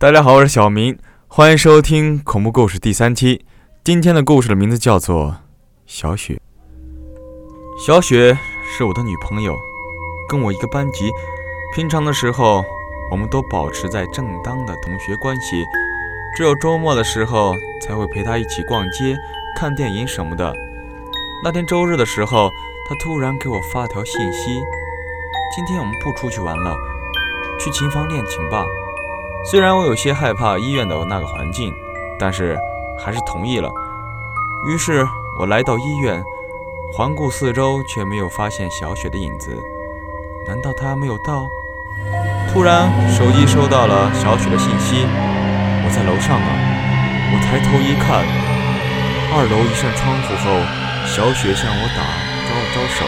大家好，我是小明，欢迎收听恐怖故事第三期。今天的故事的名字叫做小雪。小雪是我的女朋友，跟我一个班级。平常的时候，我们都保持在正当的同学关系，只有周末的时候才会陪她一起逛街、看电影什么的。那天周日的时候，她突然给我发条信息：“今天我们不出去玩了，去琴房练琴吧。”虽然我有些害怕医院的那个环境，但是还是同意了。于是我来到医院，环顾四周，却没有发现小雪的影子。难道她没有到？突然，手机收到了小雪的信息：“我在楼上呢。”我抬头一看，二楼一扇窗户后，小雪向我打招了招手。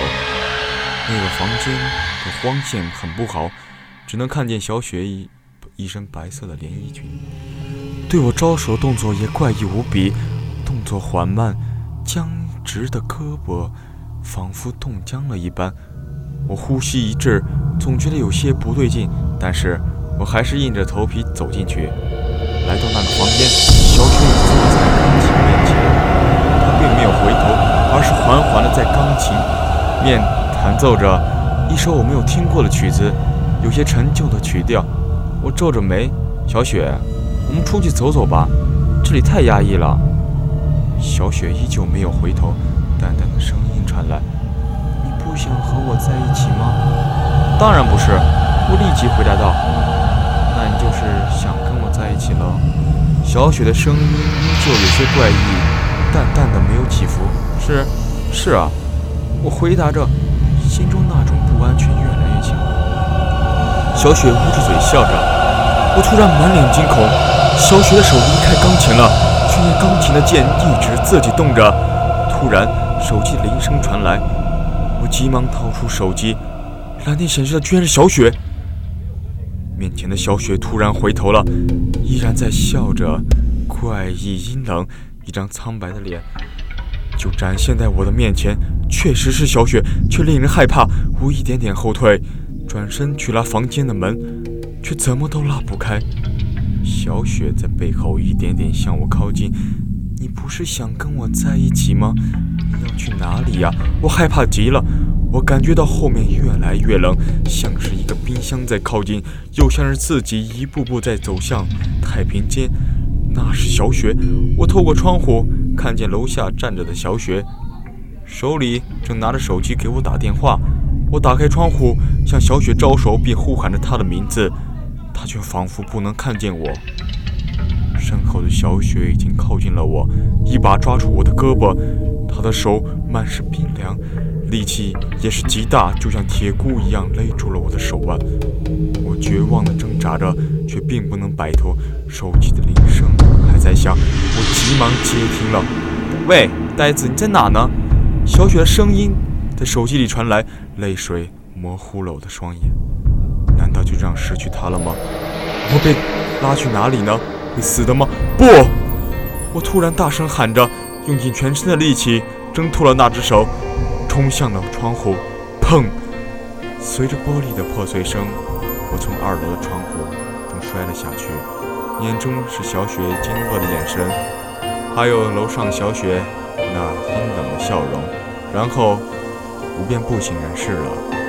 那个房间的光线很不好，只能看见小雪一。一身白色的连衣裙，对我招手动作也怪异无比，动作缓慢，僵直的胳膊仿佛冻僵了一般。我呼吸一滞，总觉得有些不对劲，但是我还是硬着头皮走进去。来到那个房间，小雪已坐在钢琴面前，她并没有回头，而是缓缓地在钢琴面弹奏着一首我没有听过的曲子，有些陈旧的曲调。我皱着眉，小雪，我们出去走走吧，这里太压抑了。小雪依旧没有回头，淡淡的声音传来：“你不想和我在一起吗？”“当然不是。”我立即回答道。“那你就是想跟我在一起了？”小雪的声音依旧有些怪异，淡淡的没有起伏。“是，是啊。”我回答着，心中那种。小雪捂着嘴笑着，我突然满脸惊恐。小雪的手离开钢琴了，却见钢琴的键一直自己动着。突然，手机铃声传来，我急忙掏出手机，蓝天显示的居然是小雪。面前的小雪突然回头了，依然在笑着，怪异阴冷，一张苍白的脸就展现在我的面前。确实是小雪，却令人害怕。我一点点后退。转身去拉房间的门，却怎么都拉不开。小雪在背后一点点向我靠近。你不是想跟我在一起吗？你要去哪里呀？我害怕极了。我感觉到后面越来越冷，像是一个冰箱在靠近，又像是自己一步步在走向太平间。那是小雪。我透过窗户看见楼下站着的小雪，手里正拿着手机给我打电话。我打开窗户，向小雪招手，并呼喊着她的名字，她却仿佛不能看见我。身后的小雪已经靠近了我，一把抓住我的胳膊，她的手满是冰凉，力气也是极大，就像铁箍一样勒住了我的手腕。我绝望地挣扎着，却并不能摆脱。手机的铃声还在响，我急忙接听了。喂，呆子，你在哪呢？小雪的声音。在手机里传来，泪水模糊了我的双眼。难道就这样失去他了吗？我被拉去哪里呢？会死的吗？不！我突然大声喊着，用尽全身的力气挣脱了那只手，冲向了窗户。砰！随着玻璃的破碎声，我从二楼的窗户中摔了下去，眼中是小雪惊愕的眼神，还有楼上小雪那阴冷的笑容。然后。我便不省人事了。